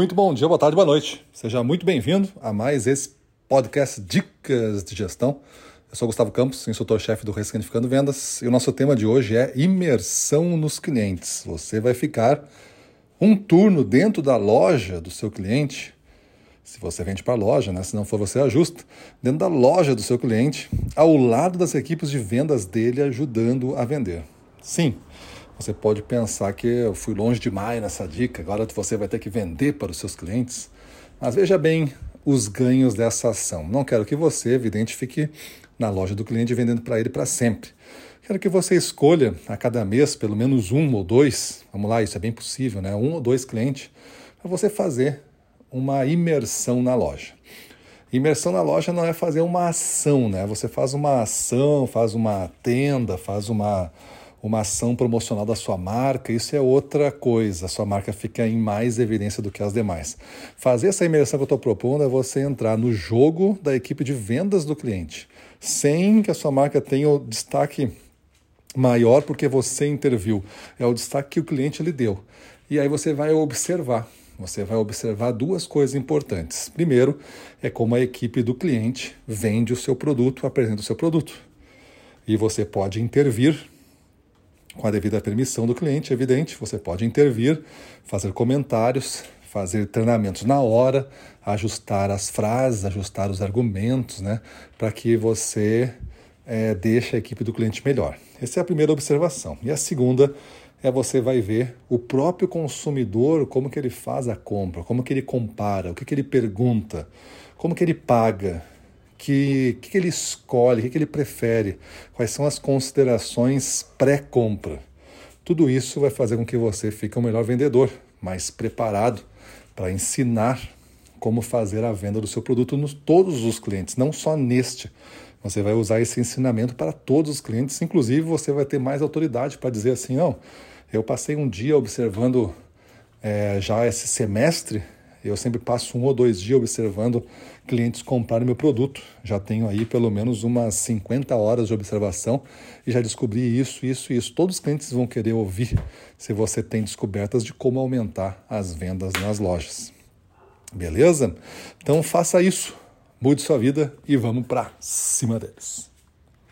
Muito bom dia, boa tarde, boa noite. Seja muito bem-vindo a mais esse podcast Dicas de Gestão. Eu sou Gustavo Campos, instrutor-chefe do Ressignificando Vendas, e o nosso tema de hoje é imersão nos clientes. Você vai ficar um turno dentro da loja do seu cliente, se você vende para a loja, né? se não for você ajusta, dentro da loja do seu cliente, ao lado das equipes de vendas dele ajudando a vender. Sim, você pode pensar que eu fui longe demais nessa dica, agora você vai ter que vender para os seus clientes. Mas veja bem os ganhos dessa ação. Não quero que você, evidente, fique na loja do cliente vendendo para ele para sempre. Quero que você escolha a cada mês pelo menos um ou dois, vamos lá, isso é bem possível, né? Um ou dois clientes, para você fazer uma imersão na loja. Imersão na loja não é fazer uma ação, né? Você faz uma ação, faz uma tenda, faz uma uma ação promocional da sua marca, isso é outra coisa. Sua marca fica em mais evidência do que as demais. Fazer essa imersão que eu estou propondo é você entrar no jogo da equipe de vendas do cliente, sem que a sua marca tenha o destaque maior porque você interviu. É o destaque que o cliente lhe deu. E aí você vai observar. Você vai observar duas coisas importantes. Primeiro, é como a equipe do cliente vende o seu produto, apresenta o seu produto. E você pode intervir com a devida permissão do cliente, é evidente, você pode intervir, fazer comentários, fazer treinamentos na hora, ajustar as frases, ajustar os argumentos, né, para que você é, deixe a equipe do cliente melhor. Essa é a primeira observação. E a segunda é você vai ver o próprio consumidor, como que ele faz a compra, como que ele compara, o que, que ele pergunta, como que ele paga, que, que, ele escolhe, o que, que ele prefere, quais são as considerações pré-compra. Tudo isso vai fazer com que você fique um melhor vendedor, mais preparado para ensinar como fazer a venda do seu produto nos todos os clientes, não só neste. Você vai usar esse ensinamento para todos os clientes, inclusive você vai ter mais autoridade para dizer assim, não, eu passei um dia observando é, já esse semestre eu sempre passo um ou dois dias observando clientes comprarem meu produto. Já tenho aí pelo menos umas 50 horas de observação e já descobri isso, isso isso. Todos os clientes vão querer ouvir se você tem descobertas de como aumentar as vendas nas lojas. Beleza? Então faça isso, mude sua vida e vamos para cima deles.